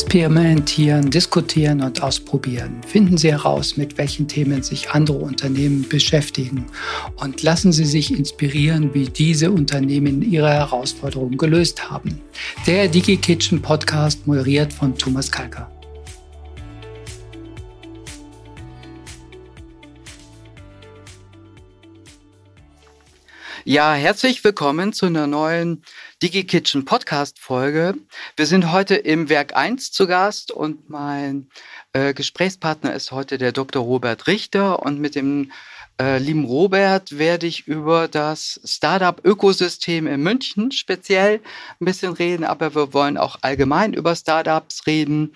Experimentieren, diskutieren und ausprobieren. Finden Sie heraus, mit welchen Themen sich andere Unternehmen beschäftigen und lassen Sie sich inspirieren, wie diese Unternehmen ihre Herausforderungen gelöst haben. Der DigiKitchen Podcast moderiert von Thomas Kalker. Ja, herzlich willkommen zu einer neuen DigiKitchen Podcast Folge. Wir sind heute im Werk 1 zu Gast und mein äh, Gesprächspartner ist heute der Dr. Robert Richter und mit dem äh, lieben Robert werde ich über das Startup-Ökosystem in München speziell ein bisschen reden, aber wir wollen auch allgemein über Startups reden.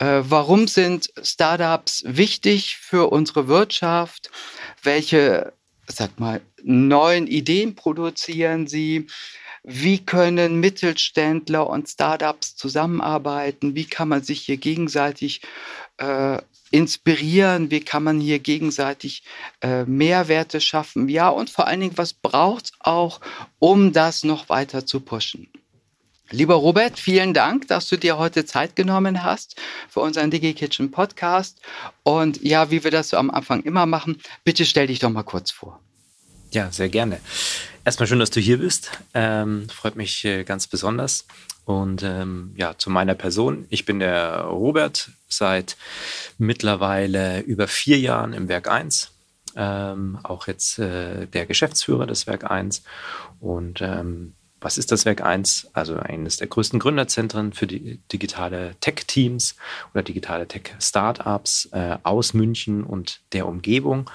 Äh, warum sind Startups wichtig für unsere Wirtschaft? Welche sag mal, neuen Ideen produzieren sie? Wie können Mittelständler und Startups zusammenarbeiten? Wie kann man sich hier gegenseitig äh, inspirieren? Wie kann man hier gegenseitig äh, Mehrwerte schaffen? Ja, und vor allen Dingen, was braucht es auch, um das noch weiter zu pushen? Lieber Robert, vielen Dank, dass du dir heute Zeit genommen hast für unseren DigiKitchen Podcast. Und ja, wie wir das so am Anfang immer machen, bitte stell dich doch mal kurz vor. Ja, sehr gerne. Erstmal schön, dass du hier bist. Ähm, freut mich äh, ganz besonders. Und ähm, ja, zu meiner Person. Ich bin der Robert, seit mittlerweile über vier Jahren im Werk 1. Ähm, auch jetzt äh, der Geschäftsführer des Werk 1. Und ähm, was ist das Werk 1? Also eines der größten Gründerzentren für die digitale Tech-Teams oder digitale Tech-Startups äh, aus München und der Umgebung.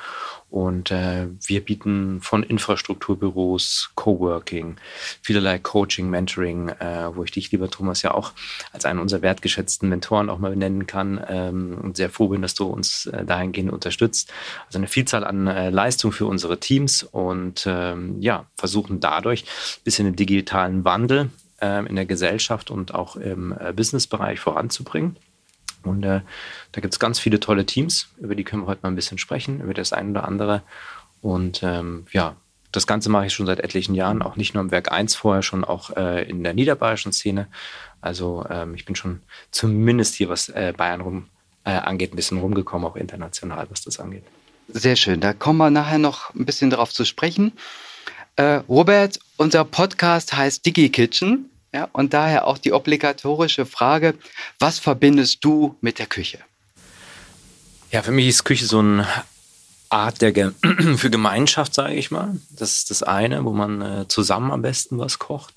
Und äh, wir bieten von Infrastrukturbüros, Coworking, vielerlei Coaching, Mentoring, äh, wo ich dich, lieber Thomas, ja auch als einen unserer wertgeschätzten Mentoren auch mal nennen kann ähm, und sehr froh bin, dass du uns äh, dahingehend unterstützt. Also eine Vielzahl an äh, Leistungen für unsere Teams und ähm, ja, versuchen dadurch ein bisschen den digitalen Wandel äh, in der Gesellschaft und auch im äh, Businessbereich voranzubringen. Und äh, da gibt es ganz viele tolle Teams, über die können wir heute mal ein bisschen sprechen, über das eine oder andere. Und ähm, ja, das Ganze mache ich schon seit etlichen Jahren, auch nicht nur im Werk 1 vorher, schon auch äh, in der niederbayerischen Szene. Also ähm, ich bin schon zumindest hier, was äh, Bayern rum äh, angeht, ein bisschen rumgekommen, auch international, was das angeht. Sehr schön. Da kommen wir nachher noch ein bisschen drauf zu sprechen. Äh, Robert, unser Podcast heißt Digi Kitchen. Ja, und daher auch die obligatorische Frage, was verbindest du mit der Küche? Ja, für mich ist Küche so eine Art der Ge für Gemeinschaft, sage ich mal. Das ist das eine, wo man äh, zusammen am besten was kocht,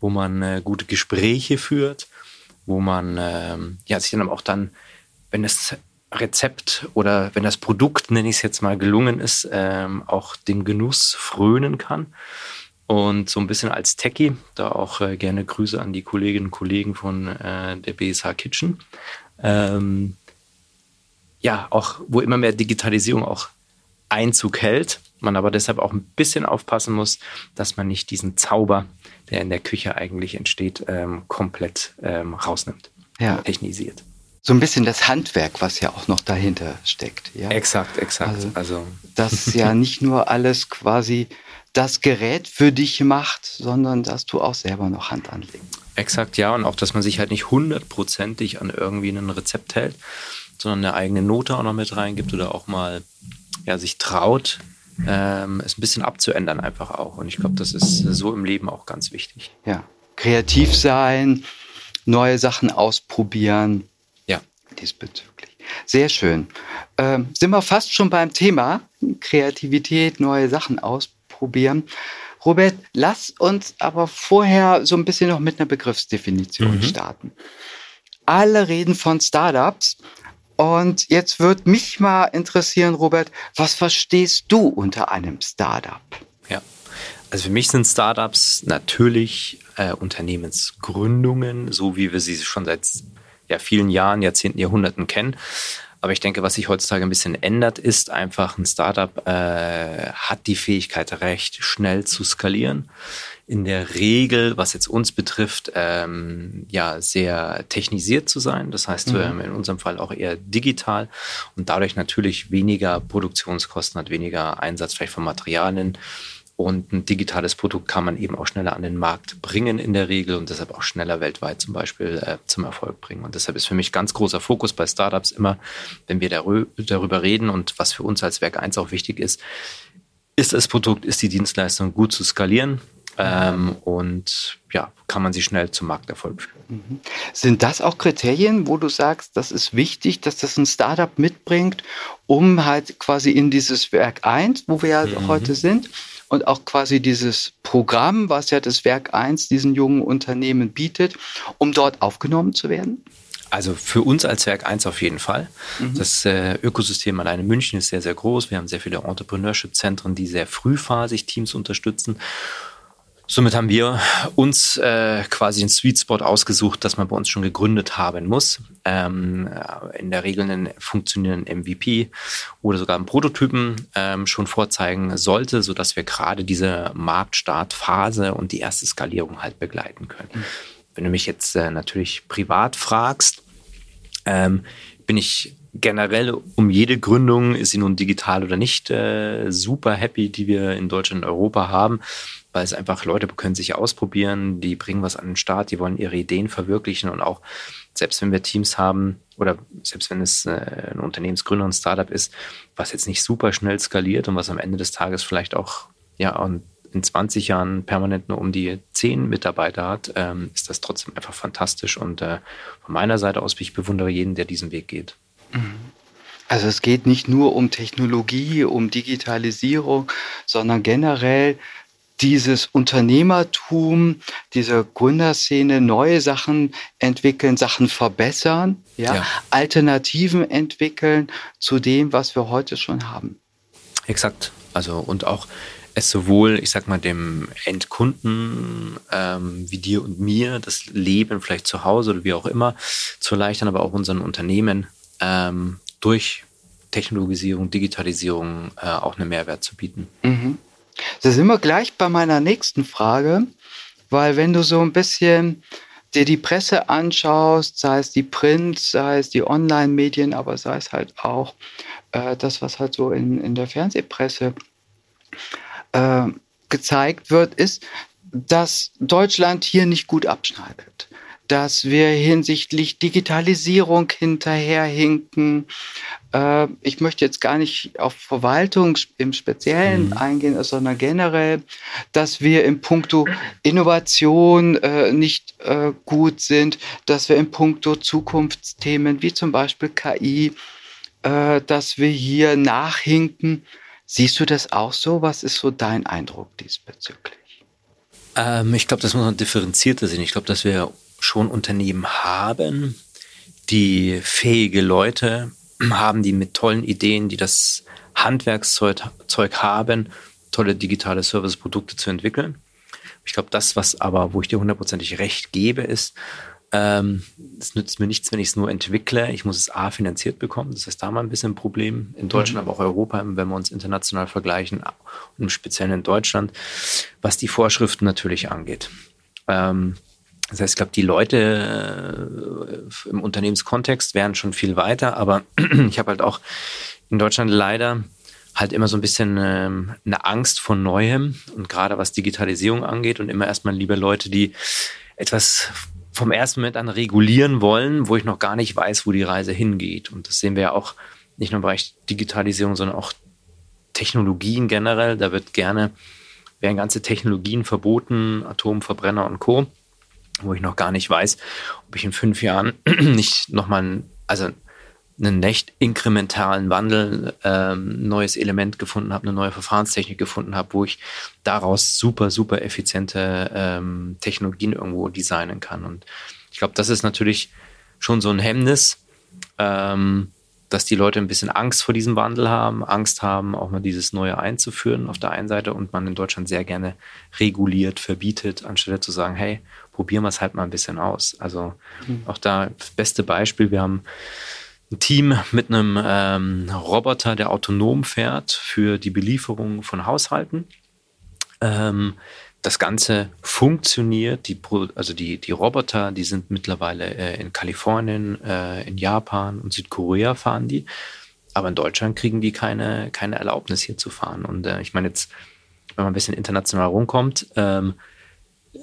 wo man äh, gute Gespräche führt, wo man äh, ja, sich dann aber auch dann, wenn das Rezept oder wenn das Produkt, nenne ich es jetzt mal, gelungen ist, ähm, auch dem Genuss frönen kann. Und so ein bisschen als Techie, da auch äh, gerne Grüße an die Kolleginnen und Kollegen von äh, der BSH Kitchen. Ähm, ja, auch wo immer mehr Digitalisierung auch Einzug hält, man aber deshalb auch ein bisschen aufpassen muss, dass man nicht diesen Zauber, der in der Küche eigentlich entsteht, ähm, komplett ähm, rausnimmt, ja. technisiert. So ein bisschen das Handwerk, was ja auch noch dahinter steckt. Ja? Exakt, exakt. Also, also. dass ja nicht nur alles quasi das Gerät für dich macht, sondern dass du auch selber noch Hand anlegst. Exakt, ja. Und auch, dass man sich halt nicht hundertprozentig an irgendwie ein Rezept hält, sondern eine eigene Note auch noch mit reingibt oder auch mal ja, sich traut, ähm, es ein bisschen abzuändern einfach auch. Und ich glaube, das ist so im Leben auch ganz wichtig. Ja, kreativ sein, neue Sachen ausprobieren. Ja. Diesbezüglich. Sehr schön. Ähm, sind wir fast schon beim Thema Kreativität, neue Sachen ausprobieren probieren. Robert, lass uns aber vorher so ein bisschen noch mit einer Begriffsdefinition mhm. starten. Alle reden von Startups. Und jetzt würde mich mal interessieren, Robert, was verstehst du unter einem Startup? Ja, also für mich sind Startups natürlich äh, Unternehmensgründungen, so wie wir sie schon seit ja, vielen Jahren, Jahrzehnten, Jahrhunderten kennen. Aber ich denke, was sich heutzutage ein bisschen ändert, ist einfach, ein Startup äh, hat die Fähigkeit, recht schnell zu skalieren. In der Regel, was jetzt uns betrifft, ähm, ja, sehr technisiert zu sein. Das heißt, mhm. ähm, in unserem Fall auch eher digital und dadurch natürlich weniger Produktionskosten hat, weniger Einsatz vielleicht von Materialien Und ein digitales Produkt kann man eben auch schneller an den Markt bringen in der Regel und deshalb auch schneller weltweit zum Beispiel äh, zum Erfolg bringen. Und deshalb ist für mich ganz großer Fokus bei Startups immer, wenn wir darüber reden und was für uns als Werk 1 auch wichtig ist, ist das Produkt, ist die Dienstleistung gut zu skalieren ähm, und ja, kann man sie schnell zum Markterfolg führen. Mhm. Sind das auch Kriterien, wo du sagst, das ist wichtig, dass das ein Startup mitbringt, um halt quasi in dieses Werk 1, wo wir ja mhm. heute sind, und auch quasi dieses Programm, was ja das Werk 1 diesen jungen Unternehmen bietet, um dort aufgenommen zu werden? Also für uns als Werk 1 auf jeden Fall. Mhm. Das äh, Ökosystem allein in München ist sehr, sehr groß. Wir haben sehr viele Entrepreneurship-Zentren, die sehr frühphasig Teams unterstützen. Somit haben wir uns äh, quasi den Sweet Spot ausgesucht, dass man bei uns schon gegründet haben muss. Ähm, in der Regel einen funktionierenden MVP oder sogar einen Prototypen ähm, schon vorzeigen sollte, sodass wir gerade diese Marktstartphase und die erste Skalierung halt begleiten können. Mhm. Wenn du mich jetzt äh, natürlich privat fragst, ähm, bin ich generell um jede Gründung, ist sie nun digital oder nicht, äh, super happy, die wir in Deutschland und Europa haben weil es einfach Leute können sich ausprobieren, die bringen was an den Start, die wollen ihre Ideen verwirklichen und auch selbst wenn wir Teams haben oder selbst wenn es äh, ein Unternehmensgründer, ein Startup ist, was jetzt nicht super schnell skaliert und was am Ende des Tages vielleicht auch ja und in 20 Jahren permanent nur um die 10 Mitarbeiter hat, ähm, ist das trotzdem einfach fantastisch. Und äh, von meiner Seite aus, ich bewundere jeden, der diesen Weg geht. Mhm. Also es geht nicht nur um Technologie, um Digitalisierung, sondern generell dieses Unternehmertum, diese Gründerszene, neue Sachen entwickeln, Sachen verbessern, ja, ja, Alternativen entwickeln zu dem, was wir heute schon haben. Exakt. Also und auch es sowohl, ich sag mal, dem Endkunden ähm, wie dir und mir das Leben vielleicht zu Hause oder wie auch immer zu erleichtern, aber auch unseren Unternehmen ähm, durch Technologisierung, Digitalisierung äh, auch einen Mehrwert zu bieten. Mhm. Da sind wir gleich bei meiner nächsten Frage, weil wenn du so ein bisschen dir die Presse anschaust, sei es die Print, sei es die Online-Medien, aber sei es halt auch äh, das, was halt so in, in der Fernsehpresse äh, gezeigt wird, ist, dass Deutschland hier nicht gut abschneidet dass wir hinsichtlich Digitalisierung hinterherhinken. Äh, ich möchte jetzt gar nicht auf Verwaltung im Speziellen mhm. eingehen, sondern generell, dass wir im Punkto Innovation äh, nicht äh, gut sind, dass wir im Punkto Zukunftsthemen wie zum Beispiel KI, äh, dass wir hier nachhinken. Siehst du das auch so? Was ist so dein Eindruck diesbezüglich? Ähm, ich glaube, das muss man differenzierter sehen. Ich glaube, dass wir schon Unternehmen haben, die fähige Leute haben, die mit tollen Ideen, die das Handwerkszeug haben, tolle digitale Serviceprodukte zu entwickeln. Ich glaube, das, was aber, wo ich dir hundertprozentig recht gebe, ist, ähm, es nützt mir nichts, wenn ich es nur entwickle. Ich muss es A finanziert bekommen. Das ist da mal ein bisschen ein Problem. In Deutschland, mhm. aber auch Europa, wenn wir uns international vergleichen, und im Speziellen in Deutschland, was die Vorschriften natürlich angeht. Ähm, das heißt, ich glaube, die Leute äh, im Unternehmenskontext wären schon viel weiter, aber ich habe halt auch in Deutschland leider halt immer so ein bisschen ähm, eine Angst vor Neuem und gerade was Digitalisierung angeht und immer erstmal lieber Leute, die etwas vom ersten Moment an regulieren wollen, wo ich noch gar nicht weiß, wo die Reise hingeht. Und das sehen wir ja auch nicht nur im Bereich Digitalisierung, sondern auch Technologien generell. Da wird gerne, werden ganze Technologien verboten, Atomverbrenner und Co wo ich noch gar nicht weiß, ob ich in fünf Jahren nicht nochmal, also einen echt inkrementalen Wandel, ähm, neues Element gefunden habe, eine neue Verfahrenstechnik gefunden habe, wo ich daraus super, super effiziente ähm, Technologien irgendwo designen kann. Und ich glaube, das ist natürlich schon so ein Hemmnis, ähm, dass die Leute ein bisschen Angst vor diesem Wandel haben, Angst haben, auch mal dieses Neue einzuführen auf der einen Seite und man in Deutschland sehr gerne reguliert, verbietet, anstelle zu sagen, hey, probieren wir es halt mal ein bisschen aus. Also mhm. auch da das beste Beispiel, wir haben ein Team mit einem ähm, Roboter, der autonom fährt für die Belieferung von Haushalten. Ähm, das Ganze funktioniert. Die, also die, die Roboter, die sind mittlerweile äh, in Kalifornien, äh, in Japan und Südkorea fahren die. Aber in Deutschland kriegen die keine, keine Erlaubnis hier zu fahren. Und äh, ich meine, jetzt wenn man ein bisschen international rumkommt, ähm,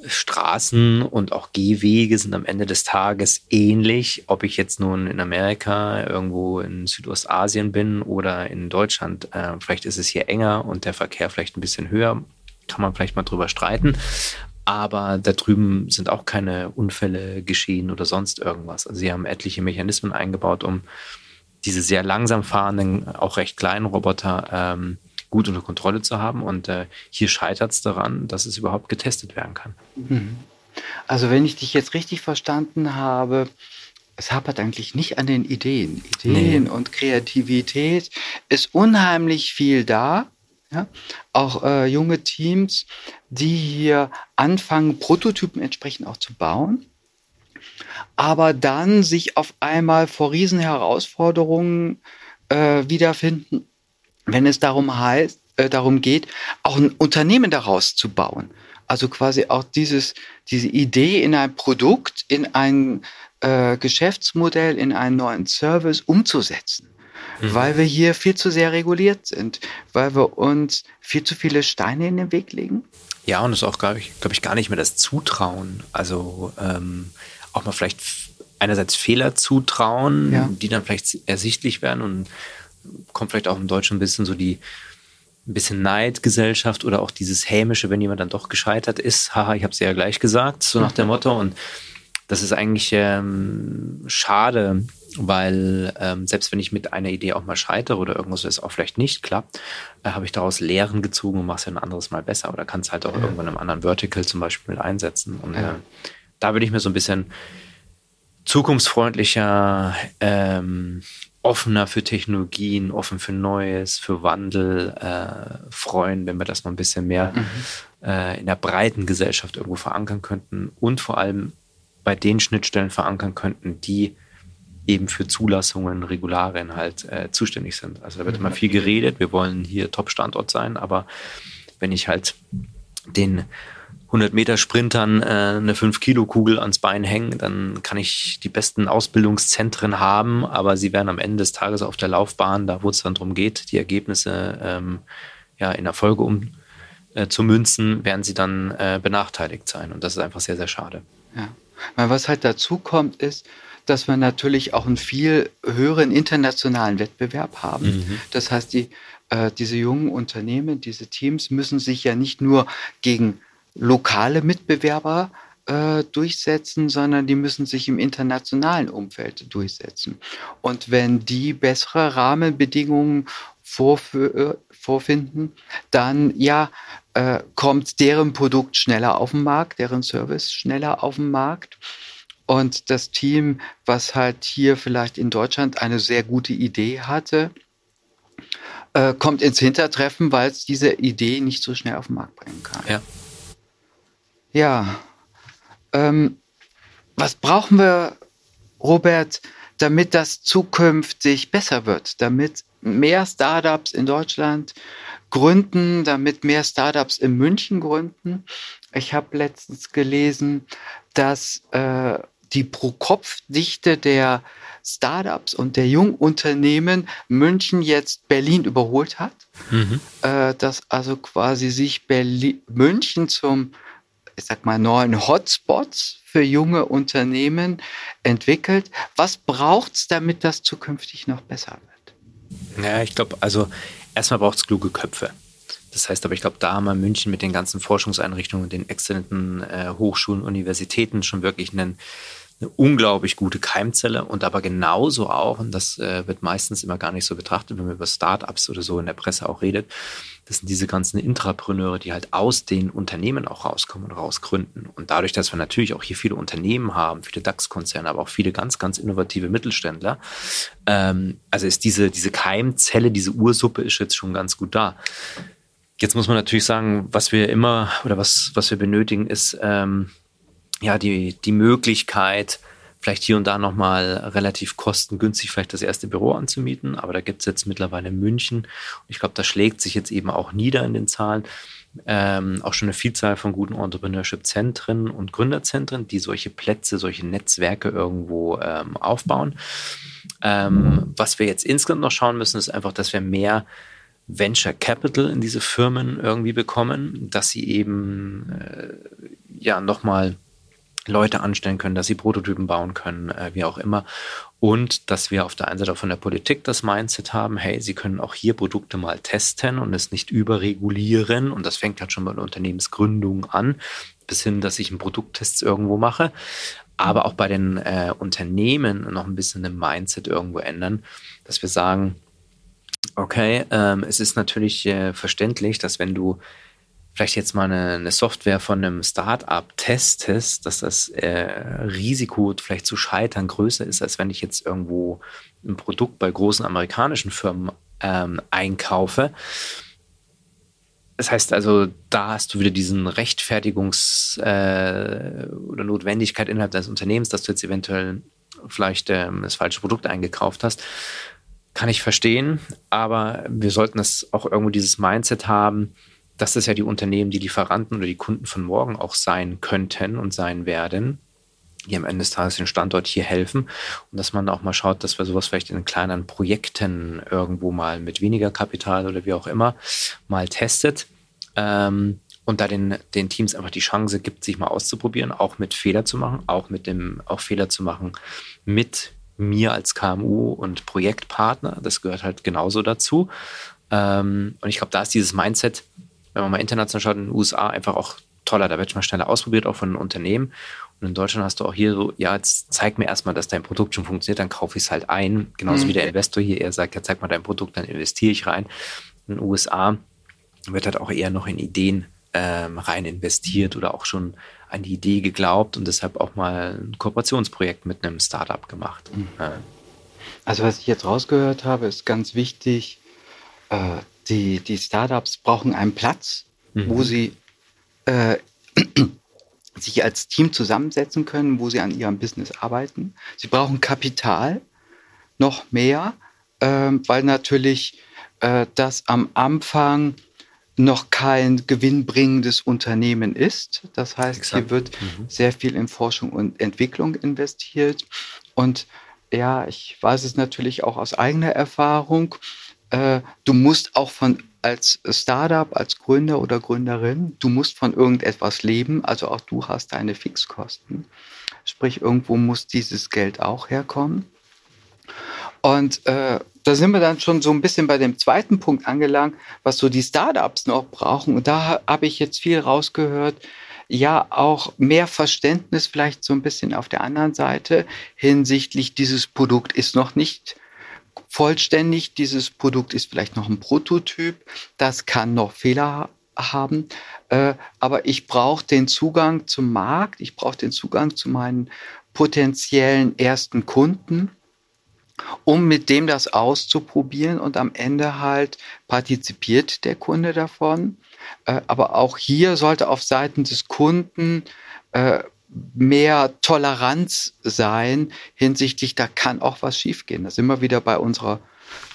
Straßen und auch Gehwege sind am Ende des Tages ähnlich, ob ich jetzt nun in Amerika, irgendwo in Südostasien bin oder in Deutschland. Äh, vielleicht ist es hier enger und der Verkehr vielleicht ein bisschen höher, kann man vielleicht mal drüber streiten. Aber da drüben sind auch keine Unfälle geschehen oder sonst irgendwas. Also sie haben etliche Mechanismen eingebaut, um diese sehr langsam fahrenden, auch recht kleinen Roboter ähm, gut unter Kontrolle zu haben. Und äh, hier scheitert es daran, dass es überhaupt getestet werden kann. Mhm. Also wenn ich dich jetzt richtig verstanden habe, es hapert eigentlich nicht an den Ideen. Ideen nee. und Kreativität ist unheimlich viel da. Ja? Auch äh, junge Teams, die hier anfangen, Prototypen entsprechend auch zu bauen, aber dann sich auf einmal vor Riesenherausforderungen äh, wiederfinden wenn es darum heißt, äh, darum geht, auch ein Unternehmen daraus zu bauen. Also quasi auch dieses, diese Idee in ein Produkt, in ein äh, Geschäftsmodell, in einen neuen Service umzusetzen. Mhm. Weil wir hier viel zu sehr reguliert sind, weil wir uns viel zu viele Steine in den Weg legen. Ja, und es ist auch, glaube ich, glaub ich, gar nicht mehr das Zutrauen. Also ähm, auch mal vielleicht einerseits Fehler zutrauen, ja. die dann vielleicht ersichtlich werden und kommt vielleicht auch im Deutschen ein bisschen so die ein bisschen Neidgesellschaft oder auch dieses hämische, wenn jemand dann doch gescheitert ist, haha, ich habe es ja gleich gesagt, so nach dem Motto. Und das ist eigentlich ähm, schade, weil ähm, selbst wenn ich mit einer Idee auch mal scheitere oder irgendwas, das auch vielleicht nicht klappt, äh, habe ich daraus Lehren gezogen und mache es ja ein anderes Mal besser oder kann es halt auch ja. irgendwann im anderen Vertical zum Beispiel einsetzen. Und ja. äh, da würde ich mir so ein bisschen zukunftsfreundlicher ähm, offener für Technologien, offen für Neues, für Wandel äh, freuen, wenn wir das noch ein bisschen mehr mhm. äh, in der breiten Gesellschaft irgendwo verankern könnten und vor allem bei den Schnittstellen verankern könnten, die eben für Zulassungen, Regularien halt äh, zuständig sind. Also da wird mhm. immer viel geredet, wir wollen hier Top-Standort sein, aber wenn ich halt den 100 Meter Sprintern äh, eine 5 Kilo Kugel ans Bein hängen, dann kann ich die besten Ausbildungszentren haben, aber sie werden am Ende des Tages auf der Laufbahn, da wo es dann darum geht, die Ergebnisse ähm, ja in Erfolge um äh, zu münzen, werden sie dann äh, benachteiligt sein und das ist einfach sehr sehr schade. Ja, weil was halt dazu kommt ist, dass wir natürlich auch einen viel höheren internationalen Wettbewerb haben. Mhm. Das heißt, die, äh, diese jungen Unternehmen, diese Teams müssen sich ja nicht nur gegen lokale Mitbewerber äh, durchsetzen, sondern die müssen sich im internationalen Umfeld durchsetzen. Und wenn die bessere Rahmenbedingungen äh, vorfinden, dann ja, äh, kommt deren Produkt schneller auf den Markt, deren Service schneller auf den Markt. Und das Team, was halt hier vielleicht in Deutschland eine sehr gute Idee hatte, äh, kommt ins Hintertreffen, weil es diese Idee nicht so schnell auf den Markt bringen kann. Ja. Ja. Ähm, was brauchen wir, Robert, damit das zukünftig besser wird, damit mehr Startups in Deutschland gründen, damit mehr Startups in München gründen? Ich habe letztens gelesen, dass äh, die Pro-Kopf-Dichte der Startups und der Jungunternehmen München jetzt Berlin überholt hat. Mhm. Äh, dass also quasi sich Berlin, München zum ich sag mal, neuen Hotspots für junge Unternehmen entwickelt. Was braucht es, damit das zukünftig noch besser wird? Ja, ich glaube, also erstmal braucht es kluge Köpfe. Das heißt aber, ich glaube, da haben wir München mit den ganzen Forschungseinrichtungen, den exzellenten äh, Hochschulen, Universitäten schon wirklich einen eine unglaublich gute Keimzelle und aber genauso auch, und das äh, wird meistens immer gar nicht so betrachtet, wenn man über Startups oder so in der Presse auch redet, das sind diese ganzen Intrapreneure, die halt aus den Unternehmen auch rauskommen und rausgründen. Und dadurch, dass wir natürlich auch hier viele Unternehmen haben, viele DAX-Konzerne, aber auch viele ganz, ganz innovative Mittelständler, ähm, also ist diese, diese Keimzelle, diese Ursuppe ist jetzt schon ganz gut da. Jetzt muss man natürlich sagen, was wir immer oder was, was wir benötigen, ist ähm, ja die, die Möglichkeit, vielleicht hier und da nochmal relativ kostengünstig vielleicht das erste Büro anzumieten. Aber da gibt es jetzt mittlerweile München. Und ich glaube, das schlägt sich jetzt eben auch nieder in den Zahlen. Ähm, auch schon eine Vielzahl von guten Entrepreneurship-Zentren und Gründerzentren, die solche Plätze, solche Netzwerke irgendwo ähm, aufbauen. Ähm, was wir jetzt insgesamt noch schauen müssen, ist einfach, dass wir mehr Venture Capital in diese Firmen irgendwie bekommen, dass sie eben äh, ja nochmal Leute anstellen können, dass sie Prototypen bauen können, äh, wie auch immer. Und dass wir auf der einen Seite auch von der Politik das Mindset haben, hey, sie können auch hier Produkte mal testen und es nicht überregulieren. Und das fängt halt schon bei der Unternehmensgründung an, bis hin, dass ich einen Produkttest irgendwo mache. Aber auch bei den äh, Unternehmen noch ein bisschen im Mindset irgendwo ändern, dass wir sagen, okay, ähm, es ist natürlich äh, verständlich, dass wenn du vielleicht jetzt mal eine, eine Software von einem Startup testest, dass das äh, Risiko vielleicht zu scheitern größer ist, als wenn ich jetzt irgendwo ein Produkt bei großen amerikanischen Firmen ähm, einkaufe. Das heißt also, da hast du wieder diesen Rechtfertigungs- äh, oder Notwendigkeit innerhalb deines Unternehmens, dass du jetzt eventuell vielleicht ähm, das falsche Produkt eingekauft hast. Kann ich verstehen, aber wir sollten das auch irgendwo dieses Mindset haben, dass das ja die Unternehmen, die Lieferanten oder die Kunden von morgen auch sein könnten und sein werden, die am Ende des Tages den Standort hier helfen und dass man auch mal schaut, dass wir sowas vielleicht in kleinen Projekten irgendwo mal mit weniger Kapital oder wie auch immer mal testet ähm, und da den, den Teams einfach die Chance gibt, sich mal auszuprobieren, auch mit Fehler zu machen, auch mit dem, auch Fehler zu machen mit mir als KMU und Projektpartner. Das gehört halt genauso dazu. Ähm, und ich glaube, da ist dieses Mindset, wenn man mal international schaut, in den USA einfach auch toller. Da wird man schneller ausprobiert, auch von Unternehmen. Und in Deutschland hast du auch hier so, ja, jetzt zeig mir erstmal, dass dein Produkt schon funktioniert, dann kaufe ich es halt ein. Genauso mhm. wie der Investor hier eher sagt, ja, zeig mal dein Produkt, dann investiere ich rein. In den USA wird halt auch eher noch in Ideen ähm, rein investiert oder auch schon an die Idee geglaubt und deshalb auch mal ein Kooperationsprojekt mit einem Startup gemacht. Mhm. Also was ich jetzt rausgehört habe, ist ganz wichtig, äh, die, die Startups brauchen einen Platz, mhm. wo sie äh, sich als Team zusammensetzen können, wo sie an ihrem Business arbeiten. Sie brauchen Kapital, noch mehr, äh, weil natürlich äh, das am Anfang noch kein gewinnbringendes Unternehmen ist. Das heißt, Exakt. hier wird mhm. sehr viel in Forschung und Entwicklung investiert. Und ja, ich weiß es natürlich auch aus eigener Erfahrung äh, du musst auch von als Startup, als Gründer oder Gründerin, du musst von irgendetwas leben, also auch du hast deine Fixkosten. Sprich, irgendwo muss dieses Geld auch herkommen. Und äh, da sind wir dann schon so ein bisschen bei dem zweiten Punkt angelangt, was so die Startups noch brauchen. Und da habe ich jetzt viel rausgehört. Ja, auch mehr Verständnis vielleicht so ein bisschen auf der anderen Seite hinsichtlich dieses Produkt ist noch nicht vollständig. Dieses Produkt ist vielleicht noch ein Prototyp. Das kann noch Fehler haben. Äh, aber ich brauche den Zugang zum Markt. Ich brauche den Zugang zu meinen potenziellen ersten Kunden um mit dem das auszuprobieren und am Ende halt partizipiert der Kunde davon. Äh, aber auch hier sollte auf Seiten des Kunden äh, mehr Toleranz sein hinsichtlich, da kann auch was schiefgehen. Das ist immer wieder bei unserer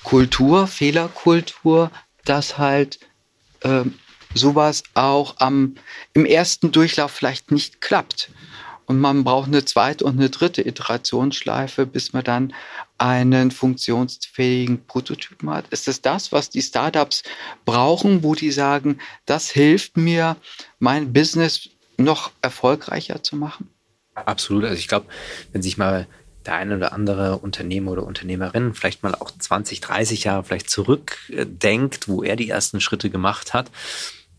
Kultur, Fehlerkultur, dass halt äh, sowas auch am, im ersten Durchlauf vielleicht nicht klappt. Und man braucht eine zweite und eine dritte Iterationsschleife, bis man dann einen funktionsfähigen Prototypen hat. Ist es das, was die Startups brauchen, wo die sagen, das hilft mir, mein Business noch erfolgreicher zu machen? Absolut. Also ich glaube, wenn sich mal der eine oder andere Unternehmer oder Unternehmerin vielleicht mal auch 20, 30 Jahre vielleicht zurückdenkt, wo er die ersten Schritte gemacht hat,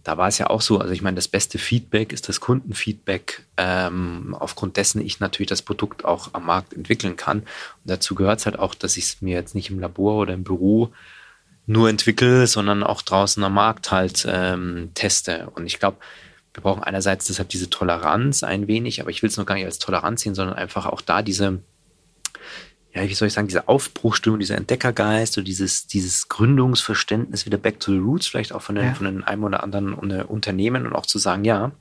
da war es ja auch so, also ich meine, das beste Feedback ist das Kundenfeedback, ähm, aufgrund dessen ich natürlich das Produkt auch am Markt entwickeln kann. Und dazu gehört es halt auch, dass ich es mir jetzt nicht im Labor oder im Büro nur entwickle, sondern auch draußen am Markt halt ähm, teste. Und ich glaube, wir brauchen einerseits deshalb diese Toleranz ein wenig, aber ich will es noch gar nicht als Toleranz sehen, sondern einfach auch da diese, ja, wie soll ich sagen, diese Aufbruchstimmung, dieser Entdeckergeist oder dieses, dieses Gründungsverständnis wieder back to the roots, vielleicht auch von, den, ja. von den einem oder anderen Unternehmen und auch zu sagen, ja,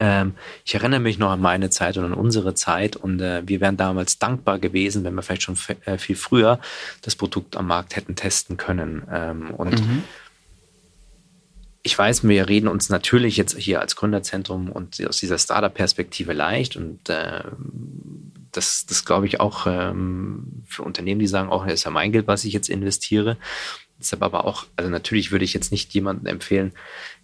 ähm, ich erinnere mich noch an meine Zeit und an unsere Zeit und äh, wir wären damals dankbar gewesen, wenn wir vielleicht schon äh, viel früher das Produkt am Markt hätten testen können. Ähm, und mhm ich weiß, wir reden uns natürlich jetzt hier als Gründerzentrum und aus dieser Startup-Perspektive leicht und äh, das, das glaube ich auch ähm, für Unternehmen, die sagen, auch, das ist ja mein Geld, was ich jetzt investiere. Deshalb aber auch, also natürlich würde ich jetzt nicht jemandem empfehlen,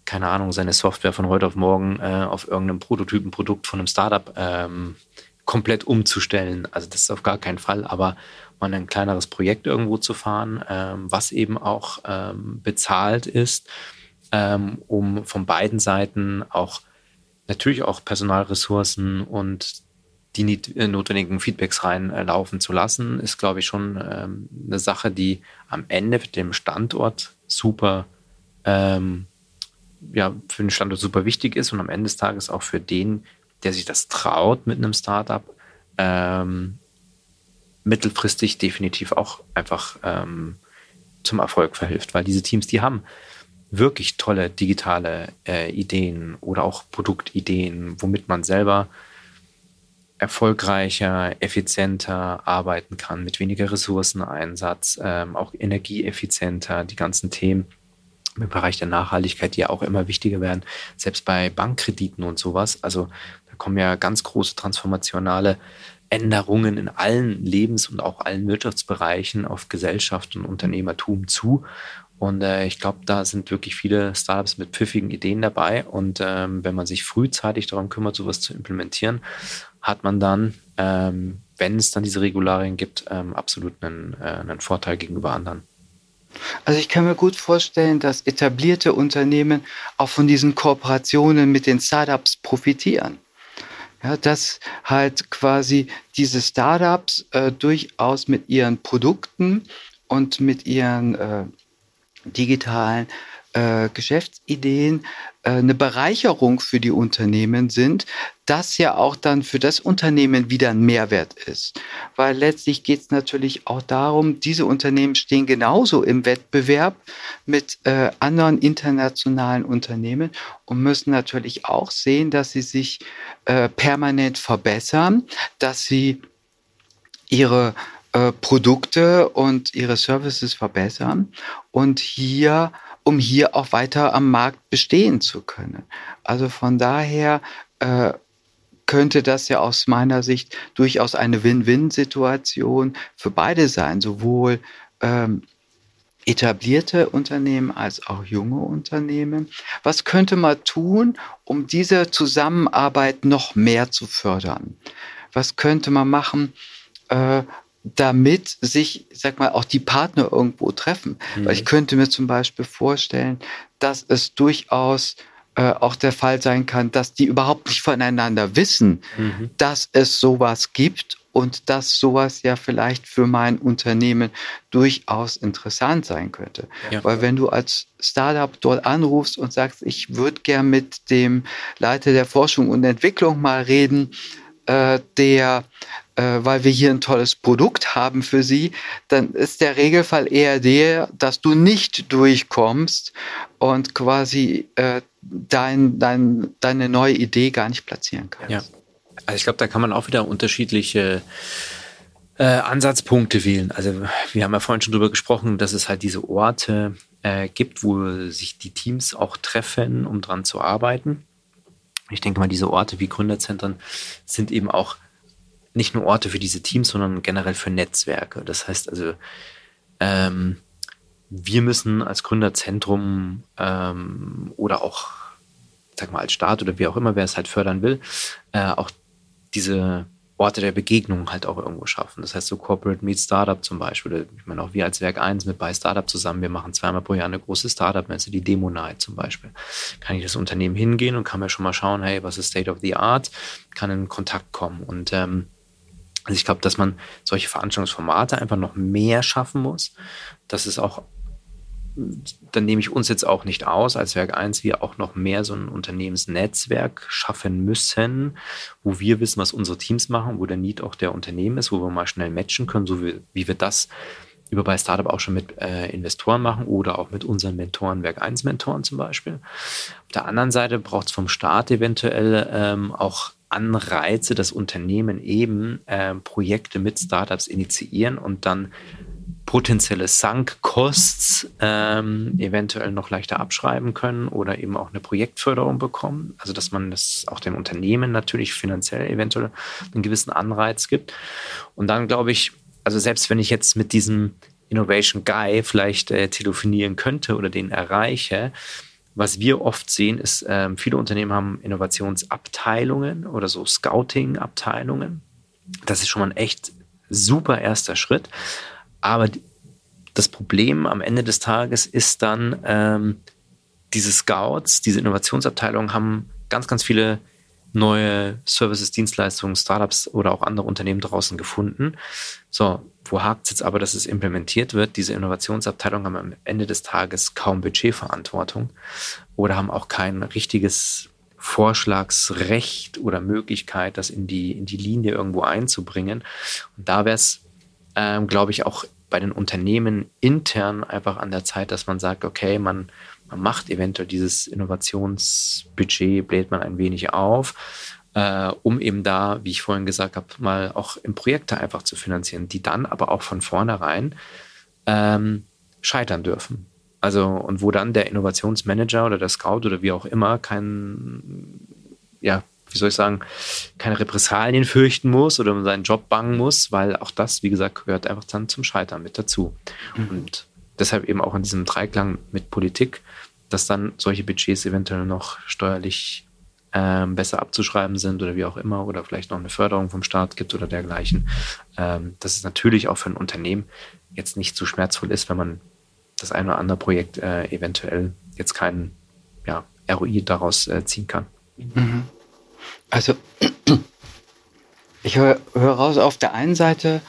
keine Ahnung, seine Software von heute auf morgen äh, auf irgendeinem Prototypen, Produkt von einem Startup ähm, komplett umzustellen. Also das ist auf gar keinen Fall, aber mal ein kleineres Projekt irgendwo zu fahren, ähm, was eben auch ähm, bezahlt ist, ähm, um von beiden Seiten auch natürlich auch Personalressourcen und die äh, notwendigen Feedbacks reinlaufen zu lassen, ist, glaube ich, schon ähm, eine Sache, die am Ende für den Standort super, ähm, ja, für den Standort super wichtig ist und am Ende des Tages auch für den, der sich das traut mit einem Startup, ähm, mittelfristig definitiv auch einfach ähm, zum Erfolg verhilft, weil diese Teams, die haben wirklich tolle digitale äh, Ideen oder auch Produktideen, womit man selber erfolgreicher, effizienter arbeiten kann, mit weniger Ressourceneinsatz, ähm, auch energieeffizienter, die ganzen Themen im Bereich der Nachhaltigkeit, die ja auch immer wichtiger werden, selbst bei Bankkrediten und sowas. Also da kommen ja ganz große transformationale Änderungen in allen Lebens- und auch allen Wirtschaftsbereichen auf Gesellschaft und Unternehmertum zu. Und äh, ich glaube, da sind wirklich viele Startups mit pfiffigen Ideen dabei. Und ähm, wenn man sich frühzeitig darum kümmert, sowas zu implementieren, hat man dann, ähm, wenn es dann diese Regularien gibt, ähm, absolut einen, äh, einen Vorteil gegenüber anderen. Also ich kann mir gut vorstellen, dass etablierte Unternehmen auch von diesen Kooperationen mit den Startups profitieren. Ja, dass halt quasi diese Startups äh, durchaus mit ihren Produkten und mit ihren äh, digitalen äh, Geschäftsideen äh, eine Bereicherung für die Unternehmen sind, das ja auch dann für das Unternehmen wieder ein Mehrwert ist. Weil letztlich geht es natürlich auch darum, diese Unternehmen stehen genauso im Wettbewerb mit äh, anderen internationalen Unternehmen und müssen natürlich auch sehen, dass sie sich äh, permanent verbessern, dass sie ihre äh, Produkte und ihre Services verbessern und hier um hier auch weiter am Markt bestehen zu können. Also von daher äh, könnte das ja aus meiner Sicht durchaus eine Win-Win-Situation für beide sein, sowohl ähm, etablierte Unternehmen als auch junge Unternehmen. Was könnte man tun, um diese Zusammenarbeit noch mehr zu fördern? Was könnte man machen, äh, damit sich, sag mal, auch die Partner irgendwo treffen. Mhm. Weil ich könnte mir zum Beispiel vorstellen, dass es durchaus äh, auch der Fall sein kann, dass die überhaupt nicht voneinander wissen, mhm. dass es sowas gibt und dass sowas ja vielleicht für mein Unternehmen durchaus interessant sein könnte. Ja. Weil wenn du als Startup dort anrufst und sagst, ich würde gern mit dem Leiter der Forschung und Entwicklung mal reden, äh, der äh, weil wir hier ein tolles Produkt haben für sie, dann ist der Regelfall eher der, dass du nicht durchkommst und quasi äh, dein, dein, deine neue Idee gar nicht platzieren kannst. Ja. Also ich glaube, da kann man auch wieder unterschiedliche äh, Ansatzpunkte wählen. Also wir haben ja vorhin schon drüber gesprochen, dass es halt diese Orte äh, gibt, wo sich die Teams auch treffen, um dran zu arbeiten. Ich denke mal, diese Orte wie Gründerzentren sind eben auch nicht nur Orte für diese Teams, sondern generell für Netzwerke. Das heißt also, ähm, wir müssen als Gründerzentrum ähm, oder auch, sag mal, als Staat oder wie auch immer, wer es halt fördern will, äh, auch diese Orte der Begegnung halt auch irgendwo schaffen. Das heißt, so Corporate Meet Startup zum Beispiel. Ich meine, auch wir als Werk 1 mit bei Startup zusammen, wir machen zweimal pro Jahr eine große Startup-Messe, die Demo Night zum Beispiel. Kann ich das Unternehmen hingehen und kann mir schon mal schauen, hey, was ist State of the Art? Kann in Kontakt kommen. Und ähm, also ich glaube, dass man solche Veranstaltungsformate einfach noch mehr schaffen muss. Das ist auch, dann nehme ich uns jetzt auch nicht aus, als Werk 1, wir auch noch mehr so ein Unternehmensnetzwerk schaffen müssen, wo wir wissen, was unsere Teams machen, wo der Need auch der Unternehmen ist, wo wir mal schnell matchen können, so wie, wie wir das über bei Startup auch schon mit äh, Investoren machen oder auch mit unseren Mentoren, Werk 1 Mentoren zum Beispiel. Auf der anderen Seite braucht es vom Staat eventuell ähm, auch Anreize, dass Unternehmen eben äh, Projekte mit Startups initiieren und dann potenzielle Sunk-Costs ähm, eventuell noch leichter abschreiben können oder eben auch eine Projektförderung bekommen. Also dass man das auch den Unternehmen natürlich finanziell eventuell einen gewissen Anreiz gibt. Und dann glaube ich, also selbst wenn ich jetzt mit diesem Innovation Guy vielleicht äh, telefonieren könnte oder den erreiche. Was wir oft sehen, ist, äh, viele Unternehmen haben Innovationsabteilungen oder so Scouting-Abteilungen. Das ist schon mal ein echt super erster Schritt. Aber das Problem am Ende des Tages ist dann, ähm, diese Scouts, diese Innovationsabteilungen haben ganz, ganz viele neue Services, Dienstleistungen, Startups oder auch andere Unternehmen draußen gefunden. So, wo hakt es jetzt aber, dass es implementiert wird? Diese Innovationsabteilungen haben am Ende des Tages kaum Budgetverantwortung oder haben auch kein richtiges Vorschlagsrecht oder Möglichkeit, das in die, in die Linie irgendwo einzubringen. Und da wäre es, ähm, glaube ich, auch bei den Unternehmen intern einfach an der Zeit, dass man sagt, okay, man, man macht eventuell dieses Innovationsbudget, bläht man ein wenig auf, äh, um eben da, wie ich vorhin gesagt habe, mal auch in Projekte einfach zu finanzieren, die dann aber auch von vornherein ähm, scheitern dürfen. Also, und wo dann der Innovationsmanager oder der Scout oder wie auch immer kein, ja, wie soll ich sagen, keine Repressalien fürchten muss oder um seinen Job bangen muss, weil auch das, wie gesagt, gehört einfach dann zum Scheitern mit dazu. Mhm. Und deshalb eben auch in diesem Dreiklang mit Politik, dass dann solche Budgets eventuell noch steuerlich ähm, besser abzuschreiben sind oder wie auch immer oder vielleicht noch eine Förderung vom Staat gibt oder dergleichen. Ähm, dass es natürlich auch für ein Unternehmen jetzt nicht so schmerzvoll ist, wenn man das eine oder andere Projekt äh, eventuell jetzt keinen ja, ROI daraus äh, ziehen kann. Mhm. Also ich höre hör raus auf der einen Seite,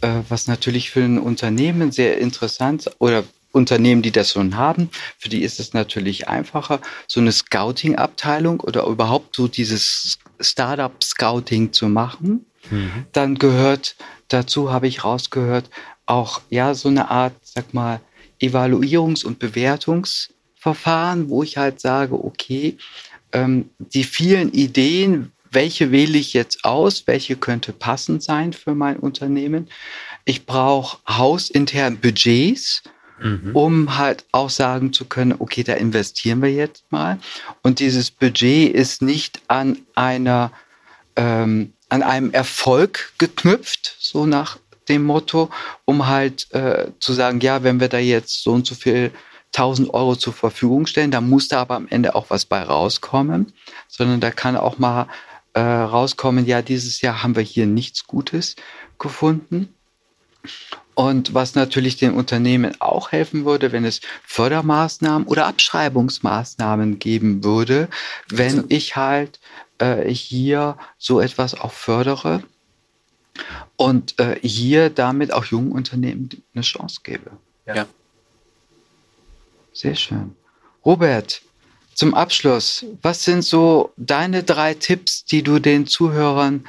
äh, was natürlich für ein Unternehmen sehr interessant oder Unternehmen, die das schon haben, für die ist es natürlich einfacher, so eine Scouting-Abteilung oder überhaupt so dieses Startup-Scouting zu machen. Mhm. Dann gehört dazu, habe ich rausgehört, auch ja so eine Art, sag mal, Evaluierungs- und Bewertungsverfahren, wo ich halt sage, okay, ähm, die vielen Ideen, welche wähle ich jetzt aus, welche könnte passend sein für mein Unternehmen. Ich brauche hausintern Budgets, mhm. um halt auch sagen zu können, okay, da investieren wir jetzt mal. Und dieses Budget ist nicht an einer ähm, an einem Erfolg geknüpft, so nach dem Motto, um halt äh, zu sagen, ja, wenn wir da jetzt so und so viel 1000 Euro zur Verfügung stellen, da muss da aber am Ende auch was bei rauskommen, sondern da kann auch mal äh, rauskommen, ja, dieses Jahr haben wir hier nichts Gutes gefunden. Und was natürlich den Unternehmen auch helfen würde, wenn es Fördermaßnahmen oder Abschreibungsmaßnahmen geben würde, wenn also ich halt äh, hier so etwas auch fördere und äh, hier damit auch jungen Unternehmen eine Chance gebe. Ja. Sehr schön. Robert, zum Abschluss, was sind so deine drei Tipps, die du den Zuhörern,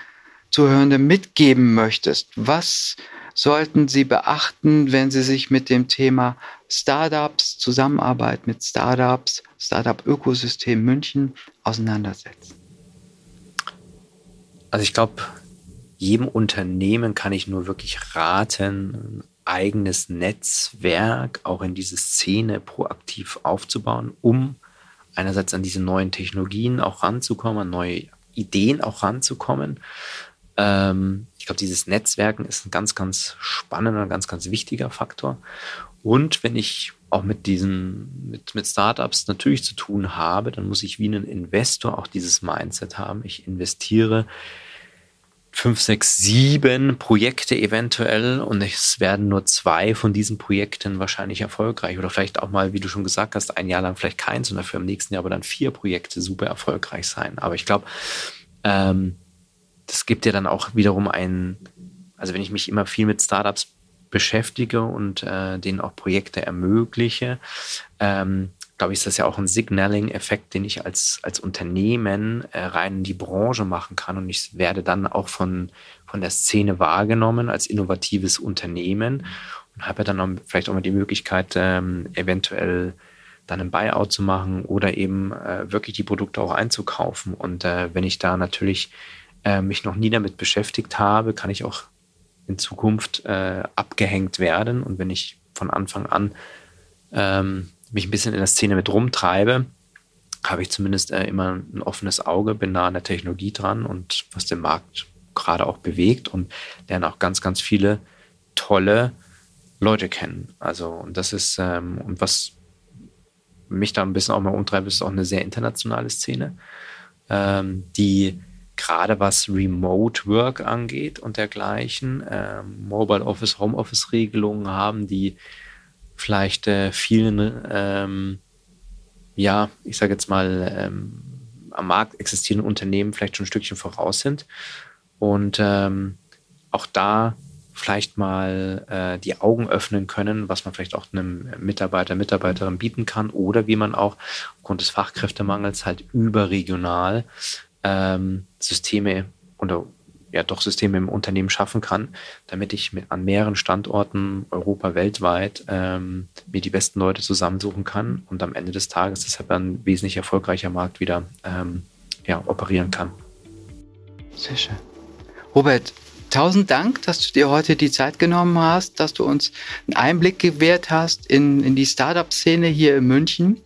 Zuhörenden mitgeben möchtest? Was sollten sie beachten, wenn sie sich mit dem Thema Startups, Zusammenarbeit mit Startups, Startup-Ökosystem München auseinandersetzen? Also ich glaube, jedem Unternehmen kann ich nur wirklich raten, eigenes Netzwerk auch in diese Szene proaktiv aufzubauen, um einerseits an diese neuen Technologien auch ranzukommen, an neue Ideen auch ranzukommen. Ähm, ich glaube, dieses Netzwerken ist ein ganz, ganz spannender, ganz, ganz wichtiger Faktor. Und wenn ich auch mit diesen, mit, mit Startups natürlich zu tun habe, dann muss ich wie ein Investor auch dieses Mindset haben. Ich investiere fünf, sechs, sieben Projekte eventuell und es werden nur zwei von diesen Projekten wahrscheinlich erfolgreich oder vielleicht auch mal, wie du schon gesagt hast, ein Jahr lang vielleicht keins und dafür im nächsten Jahr aber dann vier Projekte super erfolgreich sein. Aber ich glaube, ähm, das gibt ja dann auch wiederum ein, also wenn ich mich immer viel mit Startups beschäftige und äh, denen auch Projekte ermögliche, ähm, glaube ich, ist das ja auch ein Signaling-Effekt, den ich als, als Unternehmen äh, rein in die Branche machen kann. Und ich werde dann auch von, von der Szene wahrgenommen als innovatives Unternehmen und habe dann auch vielleicht auch mal die Möglichkeit, ähm, eventuell dann ein Buyout zu machen oder eben äh, wirklich die Produkte auch einzukaufen. Und äh, wenn ich da natürlich äh, mich noch nie damit beschäftigt habe, kann ich auch in Zukunft äh, abgehängt werden. Und wenn ich von Anfang an ähm, mich ein bisschen in der Szene mit rumtreibe, habe ich zumindest äh, immer ein offenes Auge, bin nah an der Technologie dran und was den Markt gerade auch bewegt und lerne auch ganz, ganz viele tolle Leute kennen. Also, und das ist, ähm, und was mich da ein bisschen auch mal umtreibt, ist auch eine sehr internationale Szene, ähm, die gerade was Remote Work angeht und dergleichen, ähm, Mobile Office, Home Office Regelungen haben, die vielleicht äh, vielen, ähm, ja, ich sage jetzt mal, ähm, am Markt existierenden Unternehmen vielleicht schon ein Stückchen voraus sind. Und ähm, auch da vielleicht mal äh, die Augen öffnen können, was man vielleicht auch einem Mitarbeiter, Mitarbeiterin bieten kann oder wie man auch aufgrund des Fachkräftemangels halt überregional ähm, Systeme oder ja doch Systeme im Unternehmen schaffen kann, damit ich mit, an mehreren Standorten Europa weltweit ähm, mir die besten Leute zusammensuchen kann und am Ende des Tages deshalb ein wesentlich erfolgreicher Markt wieder ähm, ja, operieren kann. Sehr schön. Robert, tausend Dank, dass du dir heute die Zeit genommen hast, dass du uns einen Einblick gewährt hast in, in die Startup-Szene hier in München.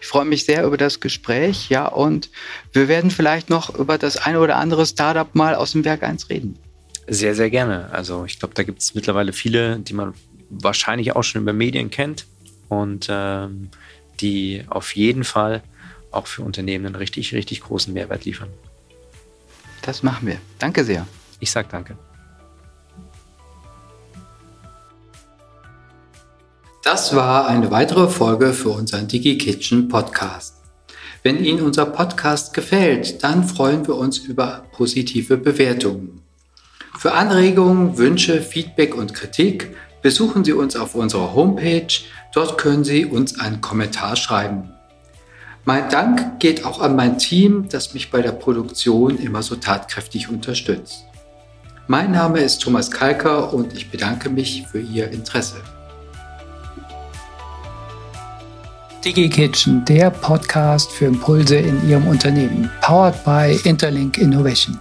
Ich freue mich sehr über das Gespräch, ja, und wir werden vielleicht noch über das eine oder andere Startup mal aus dem Werk 1 reden. Sehr, sehr gerne. Also ich glaube, da gibt es mittlerweile viele, die man wahrscheinlich auch schon über Medien kennt und ähm, die auf jeden Fall auch für Unternehmen einen richtig, richtig großen Mehrwert liefern. Das machen wir. Danke sehr. Ich sage danke. Das war eine weitere Folge für unseren DigiKitchen Podcast. Wenn Ihnen unser Podcast gefällt, dann freuen wir uns über positive Bewertungen. Für Anregungen, Wünsche, Feedback und Kritik besuchen Sie uns auf unserer Homepage. Dort können Sie uns einen Kommentar schreiben. Mein Dank geht auch an mein Team, das mich bei der Produktion immer so tatkräftig unterstützt. Mein Name ist Thomas Kalker und ich bedanke mich für Ihr Interesse. DigiKitchen, der Podcast für Impulse in Ihrem Unternehmen, powered by Interlink Innovation.